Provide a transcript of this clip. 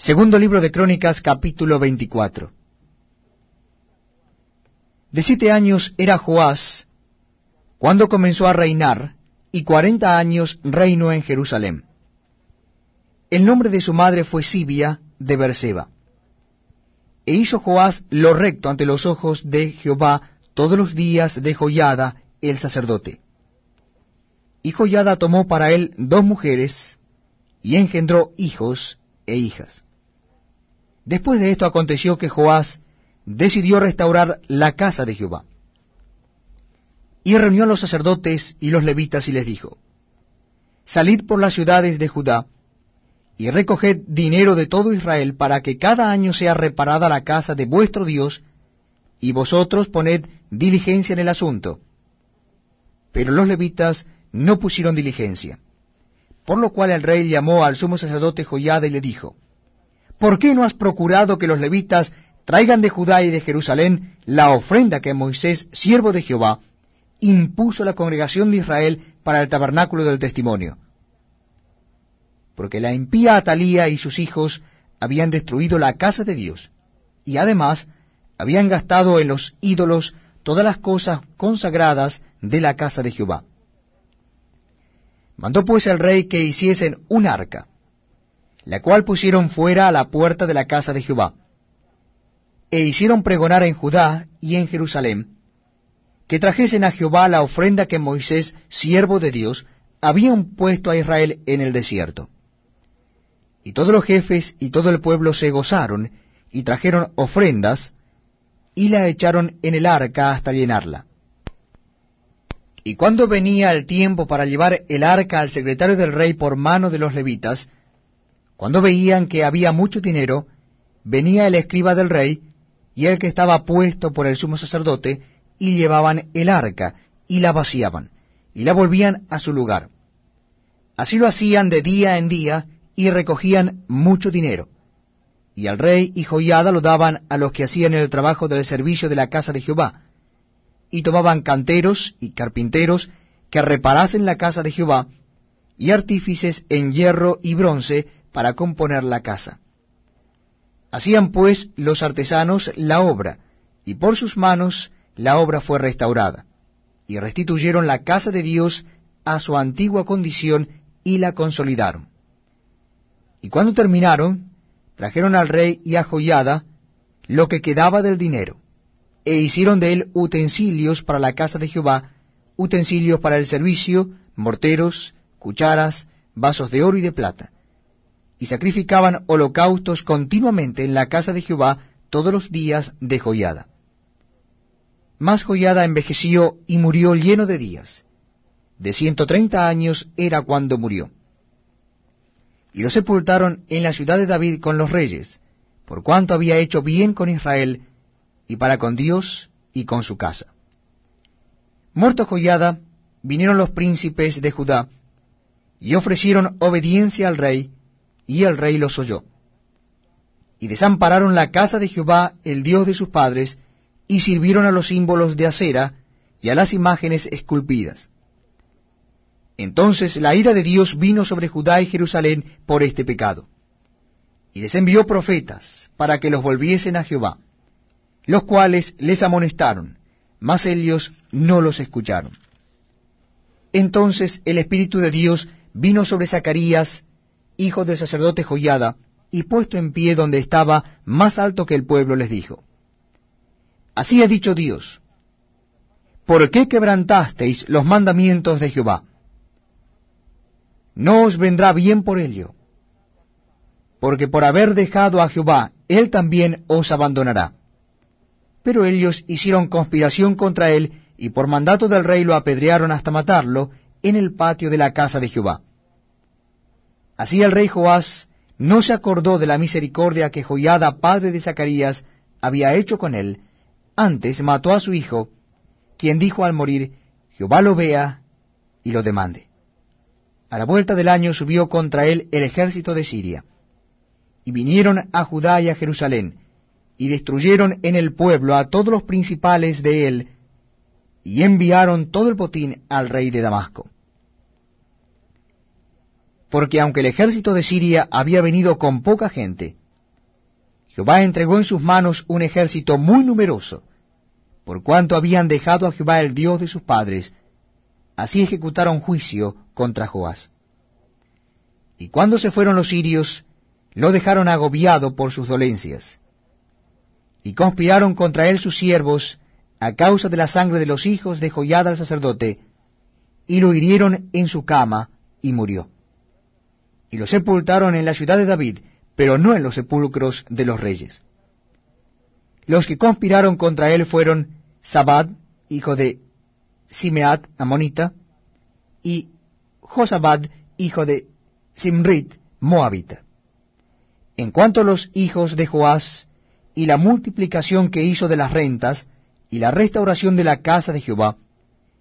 Segundo libro de Crónicas, capítulo 24. De siete años era Joás cuando comenzó a reinar, y cuarenta años reinó en Jerusalén. El nombre de su madre fue Sibia de Berseba. E hizo Joás lo recto ante los ojos de Jehová todos los días de Joyada el sacerdote. Y Joyada tomó para él dos mujeres, y engendró hijos e hijas. Después de esto aconteció que Joás decidió restaurar la casa de Jehová. Y reunió a los sacerdotes y los levitas y les dijo, Salid por las ciudades de Judá, y recoged dinero de todo Israel para que cada año sea reparada la casa de vuestro Dios, y vosotros poned diligencia en el asunto. Pero los levitas no pusieron diligencia. Por lo cual el rey llamó al sumo sacerdote Joyada y le dijo, ¿Por qué no has procurado que los levitas traigan de Judá y de Jerusalén la ofrenda que Moisés, siervo de Jehová, impuso a la congregación de Israel para el tabernáculo del testimonio. Porque la impía Atalía y sus hijos habían destruido la casa de Dios, y además habían gastado en los ídolos todas las cosas consagradas de la casa de Jehová. Mandó pues el rey que hiciesen un arca, la cual pusieron fuera a la puerta de la casa de Jehová e hicieron pregonar en Judá y en Jerusalén, que trajesen a Jehová la ofrenda que Moisés, siervo de Dios, habían puesto a Israel en el desierto. Y todos los jefes y todo el pueblo se gozaron, y trajeron ofrendas, y la echaron en el arca hasta llenarla. Y cuando venía el tiempo para llevar el arca al secretario del rey por mano de los levitas, cuando veían que había mucho dinero, venía el escriba del rey, y el que estaba puesto por el sumo sacerdote, y llevaban el arca, y la vaciaban, y la volvían a su lugar. Así lo hacían de día en día, y recogían mucho dinero. Y al rey y joyada lo daban a los que hacían el trabajo del servicio de la casa de Jehová, y tomaban canteros y carpinteros que reparasen la casa de Jehová, y artífices en hierro y bronce para componer la casa. Hacían pues los artesanos la obra, y por sus manos la obra fue restaurada, y restituyeron la casa de Dios a su antigua condición y la consolidaron. Y cuando terminaron, trajeron al rey y a Joyada lo que quedaba del dinero, e hicieron de él utensilios para la casa de Jehová, utensilios para el servicio, morteros, cucharas, vasos de oro y de plata y sacrificaban holocaustos continuamente en la casa de Jehová todos los días de Joyada. Mas Joyada envejeció y murió lleno de días. De ciento treinta años era cuando murió. Y lo sepultaron en la ciudad de David con los reyes, por cuanto había hecho bien con Israel, y para con Dios y con su casa. Muerto Joyada, vinieron los príncipes de Judá, y ofrecieron obediencia al rey, y el rey los oyó. Y desampararon la casa de Jehová, el Dios de sus padres, y sirvieron a los símbolos de acera y a las imágenes esculpidas. Entonces la ira de Dios vino sobre Judá y Jerusalén por este pecado. Y les envió profetas para que los volviesen a Jehová, los cuales les amonestaron, mas ellos no los escucharon. Entonces el Espíritu de Dios vino sobre Zacarías, hijo del sacerdote Joyada, y puesto en pie donde estaba más alto que el pueblo, les dijo, Así ha dicho Dios, ¿por qué quebrantasteis los mandamientos de Jehová? No os vendrá bien por ello, porque por haber dejado a Jehová, él también os abandonará. Pero ellos hicieron conspiración contra él, y por mandato del rey lo apedrearon hasta matarlo en el patio de la casa de Jehová. Así el rey Joás no se acordó de la misericordia que Joiada, padre de Zacarías, había hecho con él, antes mató a su hijo, quien dijo al morir, Jehová lo vea y lo demande. A la vuelta del año subió contra él el ejército de Siria, y vinieron a Judá y a Jerusalén, y destruyeron en el pueblo a todos los principales de él, y enviaron todo el botín al rey de Damasco porque aunque el ejército de Siria había venido con poca gente, Jehová entregó en sus manos un ejército muy numeroso, por cuanto habían dejado a Jehová el Dios de sus padres, así ejecutaron juicio contra Joás. Y cuando se fueron los sirios, lo dejaron agobiado por sus dolencias. Y conspiraron contra él sus siervos, a causa de la sangre de los hijos de Joyada el sacerdote, y lo hirieron en su cama, y murió. Y lo sepultaron en la ciudad de David, pero no en los sepulcros de los reyes. Los que conspiraron contra él fueron Sabad, hijo de Simeat, amonita, y Josabad, hijo de Simrit, moabita. En cuanto a los hijos de Joás, y la multiplicación que hizo de las rentas, y la restauración de la casa de Jehová,